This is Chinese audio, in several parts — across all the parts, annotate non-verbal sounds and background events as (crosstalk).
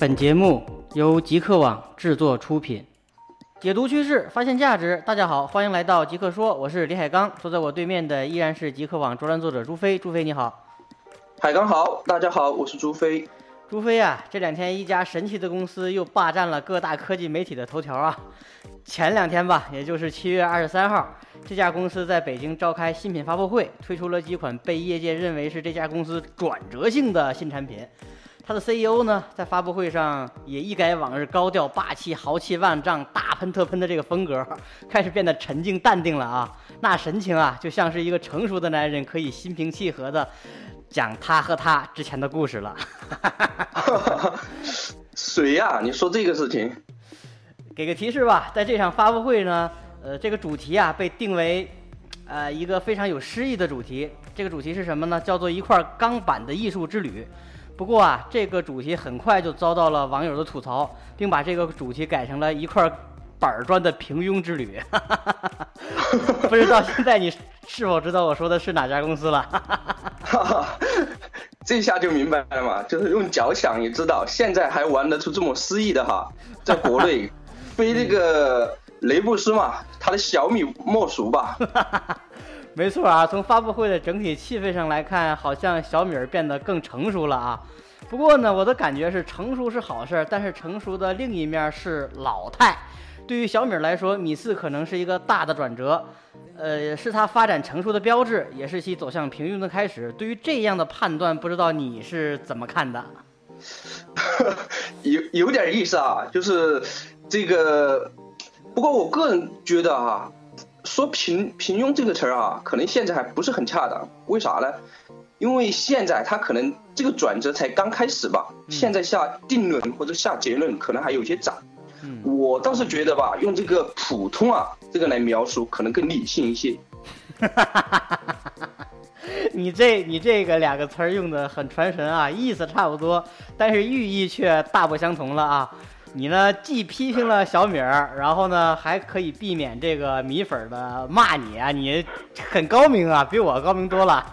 本节目由极客网制作出品，解读趋势，发现价值。大家好，欢迎来到极客说，我是李海刚，坐在我对面的依然是极客网专栏作者朱飞。朱飞你好，海刚好，大家好，我是朱飞。朱飞啊，这两天一家神奇的公司又霸占了各大科技媒体的头条啊。前两天吧，也就是七月二十三号，这家公司在北京召开新品发布会，推出了几款被业界认为是这家公司转折性的新产品。他的 CEO 呢，在发布会上也一改往日高调、霸气、豪气万丈、大喷特喷的这个风格，开始变得沉静淡定了啊！那神情啊，就像是一个成熟的男人可以心平气和的讲他和他之前的故事了。(laughs) 谁呀？你说这个事情？(laughs) 给个提示吧，在这场发布会呢，呃，这个主题啊被定为，呃，一个非常有诗意的主题。这个主题是什么呢？叫做一块钢板的艺术之旅。不过啊，这个主题很快就遭到了网友的吐槽，并把这个主题改成了一块板砖的平庸之旅。(laughs) 不知道现在你是否知道我说的是哪家公司了？(laughs) 这下就明白了嘛，就是用脚想也知道，现在还玩得出这么诗意的哈，在国内，(laughs) 非那个雷布斯嘛，他的小米莫属吧。没错啊，从发布会的整体气氛上来看，好像小米儿变得更成熟了啊。不过呢，我的感觉是成熟是好事，但是成熟的另一面是老态。对于小米来说，米四可能是一个大的转折，呃，是它发展成熟的标志，也是其走向平庸的开始。对于这样的判断，不知道你是怎么看的？(laughs) 有有点意思啊，就是这个。不过我个人觉得啊。说平平庸这个词儿啊，可能现在还不是很恰当。为啥呢？因为现在它可能这个转折才刚开始吧。现在下定论或者下结论可能还有些早。我倒是觉得吧，用这个普通啊这个来描述可能更理性一些。(laughs) 你这你这个两个词儿用的很传神啊，意思差不多，但是寓意却大不相同了啊。你呢，既批评了小米儿，然后呢，还可以避免这个米粉的骂你啊，你很高明啊，比我高明多了。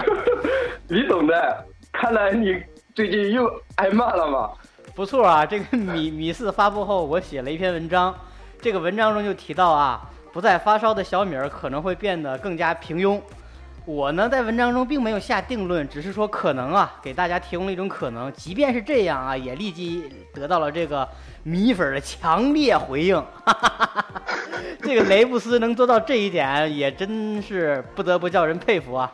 (laughs) 你懂的，看来你最近又挨骂了嘛？不错啊，这个米米四发布后，我写了一篇文章，这个文章中就提到啊，不再发烧的小米儿可能会变得更加平庸。我呢，在文章中并没有下定论，只是说可能啊，给大家提供了一种可能。即便是这样啊，也立即得到了这个米粉的强烈回应。(laughs) 这个雷布斯能做到这一点，也真是不得不叫人佩服啊。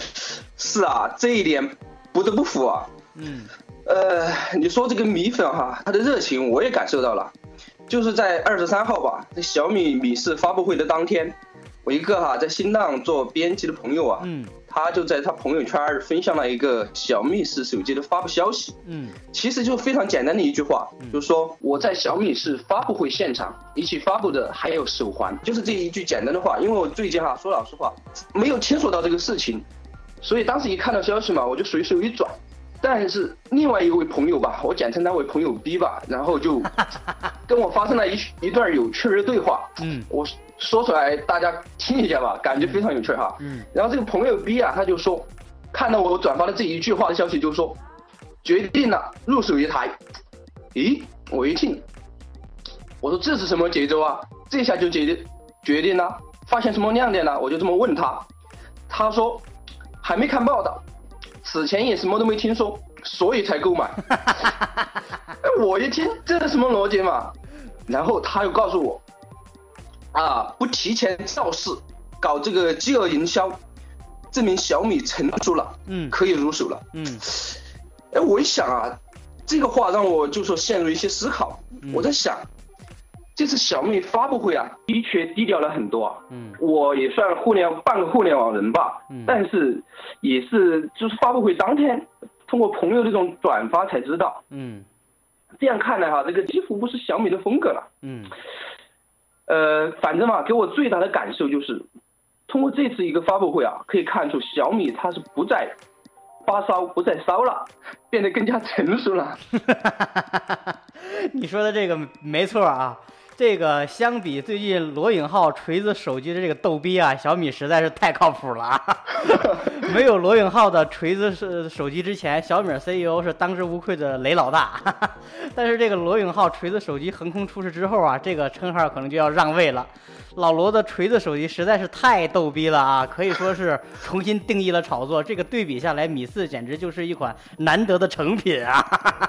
(laughs) 是啊，这一点不得不服啊。嗯，呃，你说这个米粉哈，他的热情我也感受到了，就是在二十三号吧，这小米米四发布会的当天。我一个哈在新浪做编辑的朋友啊，嗯，他就在他朋友圈分享了一个小米四手机的发布消息，嗯，其实就非常简单的一句话，就是说我在小米是发布会现场一起发布的还有手环，就是这一句简单的话。因为我最近哈说老实话没有听说到这个事情，所以当时一看到消息嘛，我就随手一转。但是另外一位朋友吧，我简称他为朋友 B 吧，然后就跟我发生了一一段有趣的对话。嗯，我说出来大家听一下吧，感觉非常有趣哈。嗯，然后这个朋友 B 啊，他就说，看到我转发的这一句话的消息，就说决定了入手一台。咦，我一听，我说这是什么节奏啊？这下就决定决定了，发现什么亮点了？我就这么问他，他说还没看报道。此前也什么都没听说，所以才购买。(laughs) 我一听，这是什么逻辑嘛？然后他又告诉我，啊，不提前造势，搞这个饥饿营销，证明小米成熟了，嗯，可以入手了，嗯。哎，我一想啊，这个话让我就说陷入一些思考。我在想。这次小米发布会啊，的确低调了很多。嗯，我也算互联半个互联网人吧。嗯，但是也是就是发布会当天，通过朋友这种转发才知道。嗯，这样看来哈，这个几乎不是小米的风格了。嗯，(laughs) 呃，反正嘛，给我最大的感受就是，通过这次一个发布会啊，可以看出小米它是不再发烧，不再烧了，变得更加成熟了。(laughs) 你说的这个没错啊。这个相比最近罗永浩锤子手机的这个逗逼啊，小米实在是太靠谱了啊！(laughs) 没有罗永浩的锤子手手机之前，小米 CEO 是当之无愧的雷老大。(laughs) 但是这个罗永浩锤子手机横空出世之后啊，这个称号可能就要让位了。老罗的锤子手机实在是太逗逼了啊，可以说是重新定义了炒作。这个对比下来，米四简直就是一款难得的成品啊！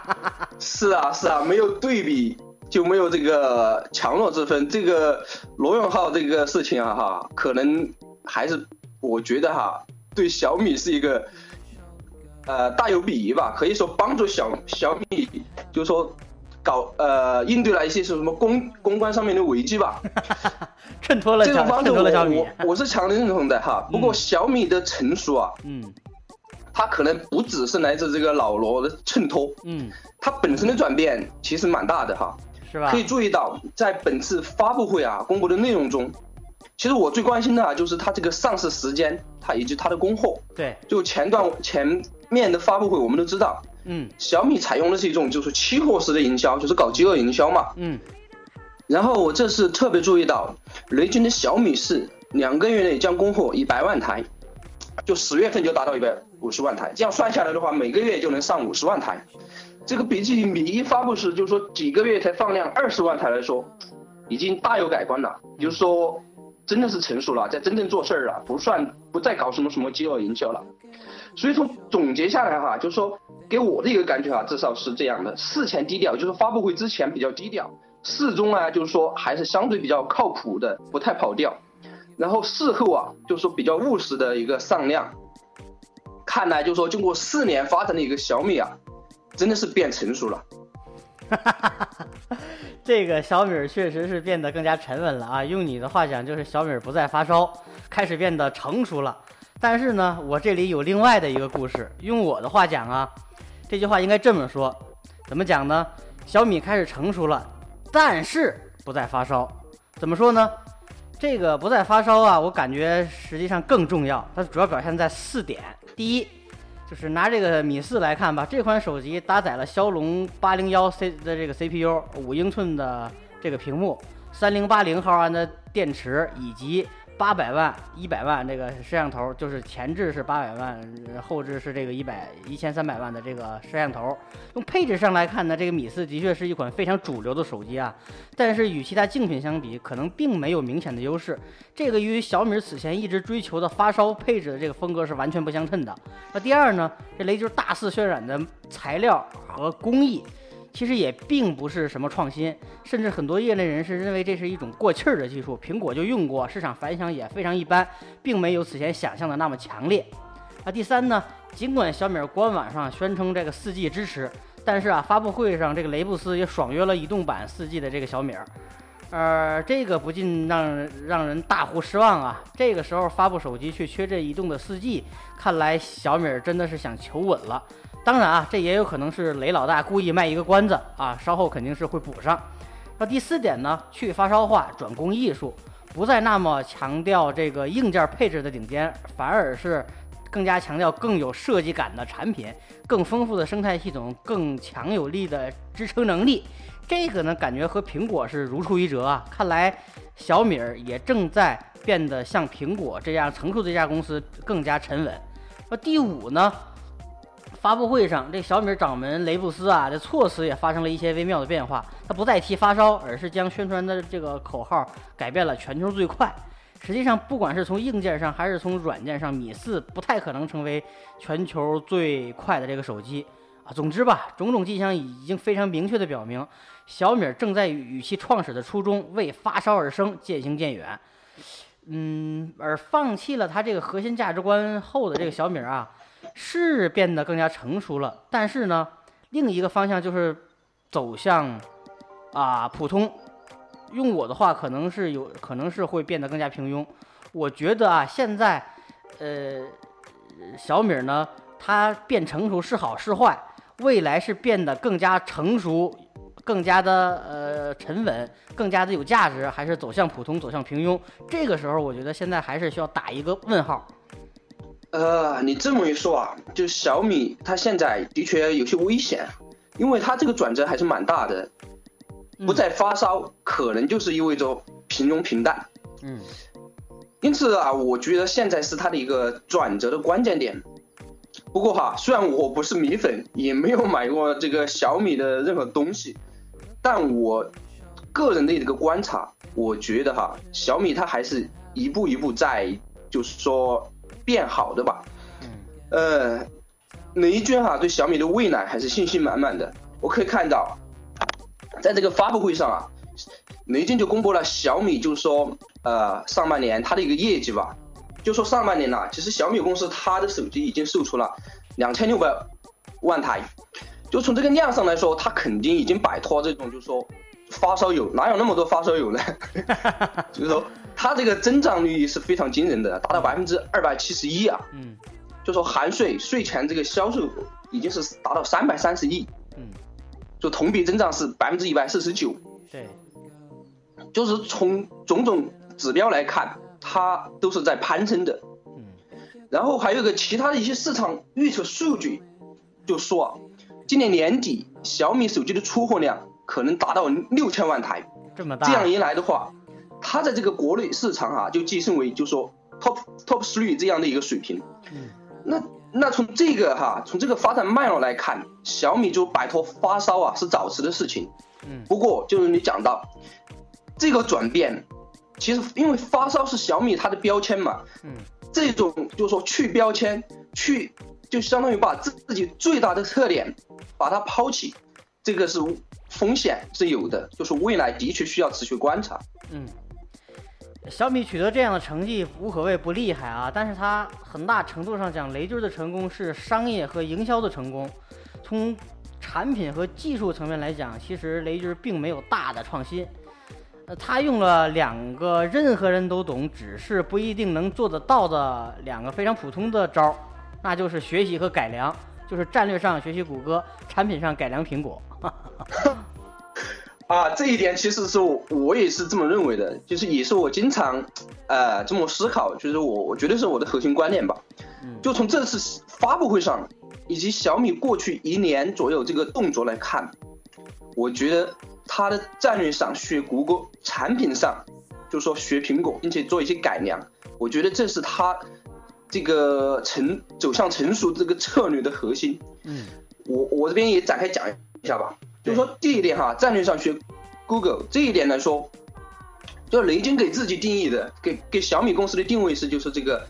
(laughs) 是啊，是啊，没有对比。就没有这个强弱之分。这个罗永浩这个事情啊，哈，可能还是我觉得哈，对小米是一个呃大有裨益吧。可以说帮助小小米，就是说搞呃应对了一些是什么公公关上面的危机吧。(laughs) 衬托了这种帮助我我我是强烈认同的哈。不过小米的成熟啊，嗯，它可能不只是来自这个老罗的衬托，嗯，它本身的转变其实蛮大的哈。是吧？可以注意到，在本次发布会啊公布的内容中，其实我最关心的啊就是它这个上市时间，它以及它的供货。对，就前段前面的发布会，我们都知道，嗯，小米采用的是一种就是期货式的营销，就是搞饥饿营销嘛。嗯。然后我这次特别注意到，雷军的小米是两个月内将供货一百万台，就十月份就达到一百五十万台，这样算下来的话，每个月就能上五十万台。这个比起米一发布时，就是说几个月才放量二十万台来说，已经大有改观了。就是说，真的是成熟了，在真正做事儿了，不算不再搞什么什么饥饿营销了。所以从总结下来哈，就是说给我的一个感觉哈，至少是这样的：事前低调，就是发布会之前比较低调；事中啊，就是说还是相对比较靠谱的，不太跑调；然后事后啊，就是说比较务实的一个上量。看来就是说，经过四年发展的一个小米啊。真的是变成熟了，(laughs) 这个小米确实是变得更加沉稳了啊！用你的话讲，就是小米不再发烧，开始变得成熟了。但是呢，我这里有另外的一个故事。用我的话讲啊，这句话应该这么说：怎么讲呢？小米开始成熟了，但是不再发烧。怎么说呢？这个不再发烧啊，我感觉实际上更重要。它主要表现在四点：第一。就是拿这个米四来看吧，这款手机搭载了骁龙八零幺 C 的这个 CPU，五英寸的这个屏幕，三零八零毫安的电池，以及。八百万、一百万这个摄像头，就是前置是八百万，后置是这个一百一千三百万的这个摄像头。从配置上来看呢，这个米四的确是一款非常主流的手机啊，但是与其他竞品相比，可能并没有明显的优势。这个与小米此前一直追求的发烧配置的这个风格是完全不相称的。那第二呢，这雷军大肆渲染的材料和工艺。其实也并不是什么创新，甚至很多业内人士认为这是一种过气儿的技术，苹果就用过，市场反响也非常一般，并没有此前想象的那么强烈。啊，第三呢，尽管小米官网上宣称这个四 G 支持，但是啊，发布会上这个雷布斯也爽约了移动版四 G 的这个小米，呃，这个不禁让让人大呼失望啊。这个时候发布手机却缺这移动的四 G，看来小米真的是想求稳了。当然啊，这也有可能是雷老大故意卖一个关子啊，稍后肯定是会补上。那第四点呢，去发烧化，转攻艺术，不再那么强调这个硬件配置的顶尖，反而是更加强调更有设计感的产品，更丰富的生态系统，更强有力的支撑能力。这个呢，感觉和苹果是如出一辙啊。看来小米儿也正在变得像苹果这样成熟的一家公司，更加沉稳。那第五呢？发布会上，这小米掌门雷布斯啊，这措辞也发生了一些微妙的变化。他不再提发烧，而是将宣传的这个口号改变了“全球最快”。实际上，不管是从硬件上还是从软件上，米四不太可能成为全球最快的这个手机啊。总之吧，种种迹象已经非常明确地表明，小米正在与其创始的初衷为发烧而生渐行渐远。嗯，而放弃了它这个核心价值观后的这个小米啊。是变得更加成熟了，但是呢，另一个方向就是走向啊普通。用我的话，可能是有可能是会变得更加平庸。我觉得啊，现在呃小米呢，它变成熟是好是坏？未来是变得更加成熟，更加的呃沉稳，更加的有价值，还是走向普通，走向平庸？这个时候，我觉得现在还是需要打一个问号。呃，你这么一说啊，就小米它现在的确有些危险，因为它这个转折还是蛮大的。不再发烧，可能就是意味着平庸平淡。嗯，因此啊，我觉得现在是它的一个转折的关键点。不过哈，虽然我不是米粉，也没有买过这个小米的任何东西，但我个人的一个观察，我觉得哈，小米它还是一步一步在，就是说变好的吧。嗯。呃，雷军哈对小米的未来还是信心满满的。我可以看到，在这个发布会上啊，雷军就公布了小米，就是说呃上半年它的一个业绩吧。就说上半年呢，其实小米公司它的手机已经售出了两千六百万台，就从这个量上来说，它肯定已经摆脱这种就是说发烧友，哪有那么多发烧友呢？(laughs) 就是说它这个增长率是非常惊人的，达到百分之二百七十一啊。嗯。就说含税税前这个销售已经是达到三百三十亿。嗯。就同比增长是百分之一百四十九。对。就是从种种指标来看。它都是在攀升的，嗯，然后还有个其他的一些市场预测数据，就说今年年底小米手机的出货量可能达到六千万台，这么大，这样一来的话，它在这个国内市场啊就跻身为就说 top top three 这样的一个水平，嗯，那那从这个哈从这个发展脉络来看，小米就摆脱发烧啊是早迟的事情，嗯，不过就是你讲到这个转变。其实，因为发烧是小米它的标签嘛，嗯，这种就是说去标签，去就相当于把自自己最大的特点把它抛弃，这个是风险是有的，就是未来的确需要持续观察。嗯，小米取得这样的成绩无可谓不厉害啊，但是它很大程度上讲，雷军的成功是商业和营销的成功，从产品和技术层面来讲，其实雷军并没有大的创新。呃他用了两个任何人都懂，只是不一定能做得到的两个非常普通的招儿，那就是学习和改良，就是战略上学习谷歌，产品上改良苹果。(laughs) 啊，这一点其实是我也是这么认为的，就是也是我经常呃这么思考，就是我我觉得是我的核心观念吧。就从这次发布会上，以及小米过去一年左右这个动作来看，我觉得。它的战略上学谷歌，产品上就是说学苹果，并且做一些改良，我觉得这是它这个成走向成熟这个策略的核心。嗯，我我这边也展开讲一下吧，就是说第一点哈，战略上学 Google 这一点来说，就雷军给自己定义的，给给小米公司的定位是就是这个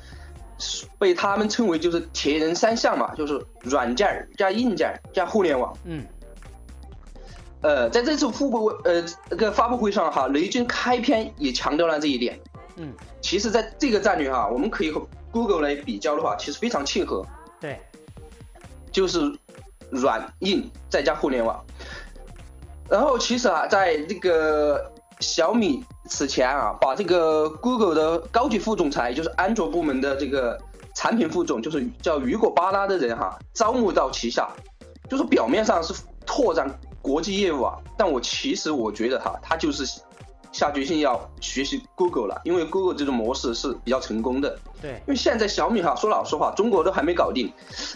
被他们称为就是铁人三项嘛，就是软件加硬件加互联网。嗯。呃，在这次发布呃这个发布会上哈，雷军开篇也强调了这一点。嗯，其实，在这个战略哈，我们可以和 Google 来比较的话，其实非常契合。对，就是软硬再加互联网。然后，其实啊，在这个小米此前啊，把这个 Google 的高级副总裁，就是安卓部门的这个产品副总，就是叫雨果巴拉的人哈，招募到旗下，就是表面上是拓展。国际业务啊，但我其实我觉得哈，他就是下决心要学习 Google 了，因为 Google 这种模式是比较成功的。对，因为现在小米哈，说老实话，中国都还没搞定，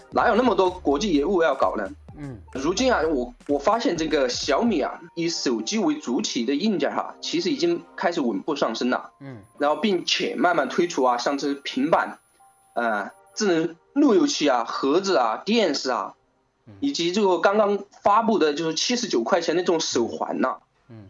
哪有那么多国际业务要搞呢？嗯，如今啊，我我发现这个小米啊，以手机为主体的硬件哈，其实已经开始稳步上升了。嗯，然后并且慢慢推出啊，像这平板、呃，智能路由器啊、盒子啊、电视啊。以及这个刚刚发布的，就是七十九块钱的这种手环呐，嗯，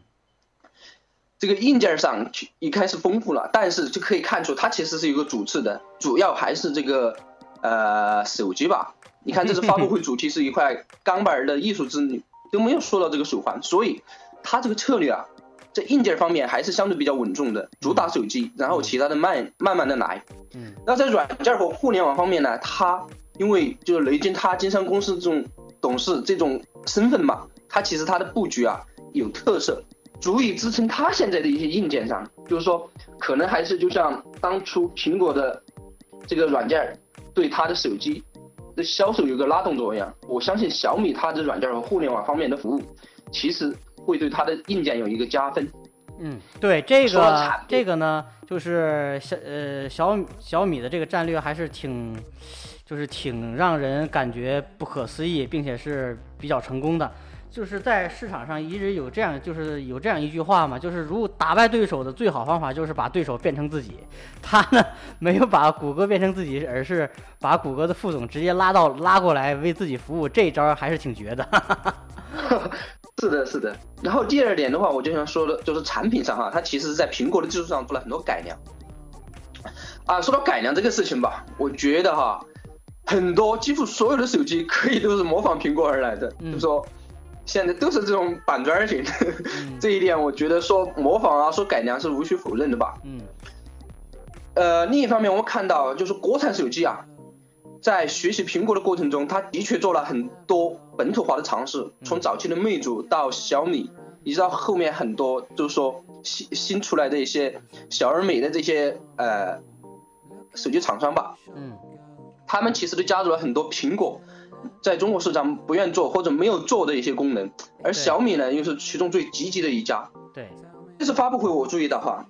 这个硬件上已开始丰富了，但是就可以看出它其实是有个主次的，主要还是这个呃手机吧。你看这次发布会主题是一块钢板的艺术之旅，都没有说到这个手环，所以它这个策略啊，在硬件方面还是相对比较稳重的，主打手机，然后其他的慢慢慢的来。嗯，那在软件和互联网方面呢，它。因为就是雷军他经商公司这种董事这种身份嘛，他其实他的布局啊有特色，足以支撑他现在的一些硬件上，就是说可能还是就像当初苹果的这个软件对他的手机的销售有个拉动作用，我相信小米它的软件和互联网方面的服务，其实会对它的硬件有一个加分。嗯，对这个这个呢，就是小呃小小米的这个战略还是挺。就是挺让人感觉不可思议，并且是比较成功的。就是在市场上一直有这样，就是有这样一句话嘛，就是如打败对手的最好方法就是把对手变成自己。他呢没有把谷歌变成自己，而是把谷歌的副总直接拉到拉过来为自己服务，这招还是挺绝的。(laughs) 是的，是的。然后第二点的话，我就想说的，就是产品上哈，它其实是在苹果的基础上做了很多改良。啊，说到改良这个事情吧，我觉得哈，很多几乎所有的手机可以都是模仿苹果而来的，就说。现在都是这种板砖型，(laughs) 这一点我觉得说模仿啊，说改良是无需否认的吧。嗯。呃，另一方面，我们看到就是国产手机啊，在学习苹果的过程中，它的确做了很多本土化的尝试，从早期的魅族到小米，一直到后面很多就是说新新出来的一些小而美的这些呃手机厂商吧。嗯。他们其实都加入了很多苹果。在中国市场不愿做或者没有做的一些功能，而小米呢又是其中最积极的一家。对，这次发布会我注意到哈，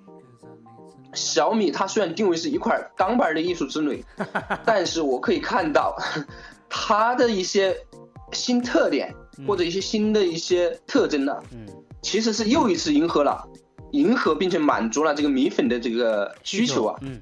小米它虽然定位是一块钢板的艺术之美，(laughs) 但是我可以看到 (laughs) 它的一些新特点或者一些新的一些特征呢，嗯，其实是又一次迎合了，迎合并且满足了这个米粉的这个需求啊，嗯。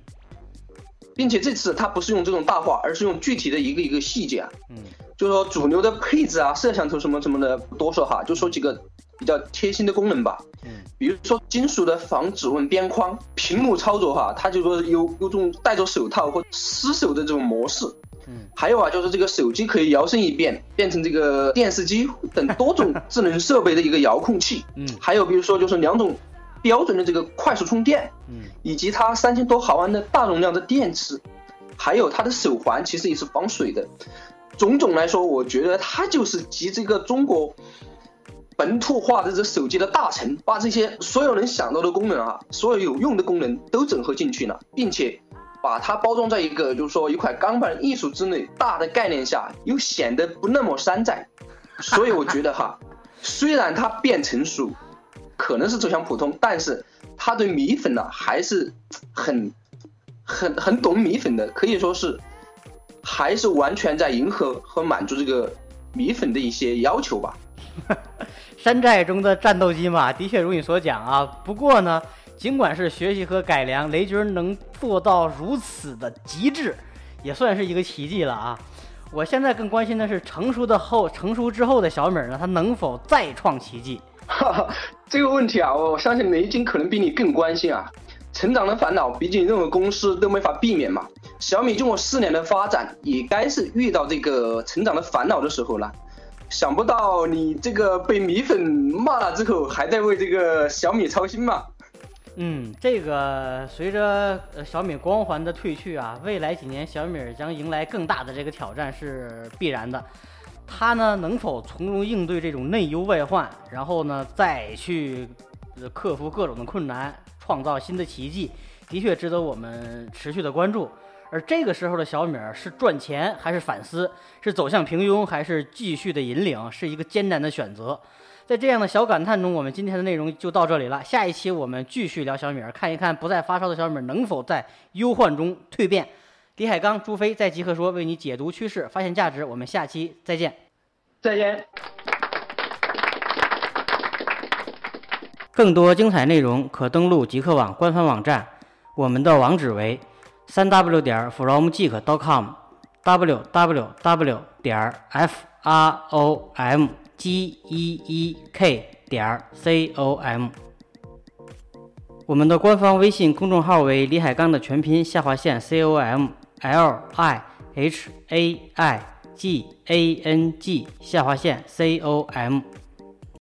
并且这次它不是用这种大话，而是用具体的一个一个细节啊，嗯，就是说主流的配置啊、摄像头什么什么的不多说哈，就说几个比较贴心的功能吧，嗯，比如说金属的防指纹边框，屏幕操作哈，它就说有有种戴着手套或湿手的这种模式，嗯，还有啊，就是这个手机可以摇身一变变成这个电视机等多种智能设备的一个遥控器，嗯，还有比如说就是两种。标准的这个快速充电，嗯，以及它三千多毫安的大容量的电池，还有它的手环其实也是防水的。种种来说，我觉得它就是集这个中国本土化的这手机的大成，把这些所有能想到的功能啊，所有有用的功能都整合进去了，并且把它包装在一个就是说一块钢板艺术之内大的概念下，又显得不那么山寨。所以我觉得哈，虽然它变成熟。可能是走向普通，但是他对米粉呢还是很很很懂米粉的，可以说是还是完全在迎合和满足这个米粉的一些要求吧。(laughs) 山寨中的战斗机嘛，的确如你所讲啊。不过呢，尽管是学习和改良，雷军能做到如此的极致，也算是一个奇迹了啊。我现在更关心的是成熟的后成熟之后的小米呢，它能否再创奇迹？哈哈，这个问题啊，我相信雷军可能比你更关心啊。成长的烦恼，毕竟任何公司都没法避免嘛。小米经过四年的发展，也该是遇到这个成长的烦恼的时候了。想不到你这个被米粉骂了之后，还在为这个小米操心嘛？嗯，这个随着小米光环的褪去啊，未来几年小米将迎来更大的这个挑战是必然的。他呢能否从容应对这种内忧外患，然后呢再去克服各种的困难，创造新的奇迹，的确值得我们持续的关注。而这个时候的小米是赚钱还是反思，是走向平庸还是继续的引领，是一个艰难的选择。在这样的小感叹中，我们今天的内容就到这里了。下一期我们继续聊小米，看一看不再发烧的小米能否在忧患中蜕变。李海刚、朱飞在极客说为你解读趋势，发现价值。我们下期再见。再见。更多精彩内容可登录极客网官方网站，我们的网址为三 w 点 fromgeek.com，w w w 点 f r o m g e e k 点 c o m。我们的官方微信公众号为李海刚的全拼下划线 c o m。L I H A I G A N G 下划线 C O M。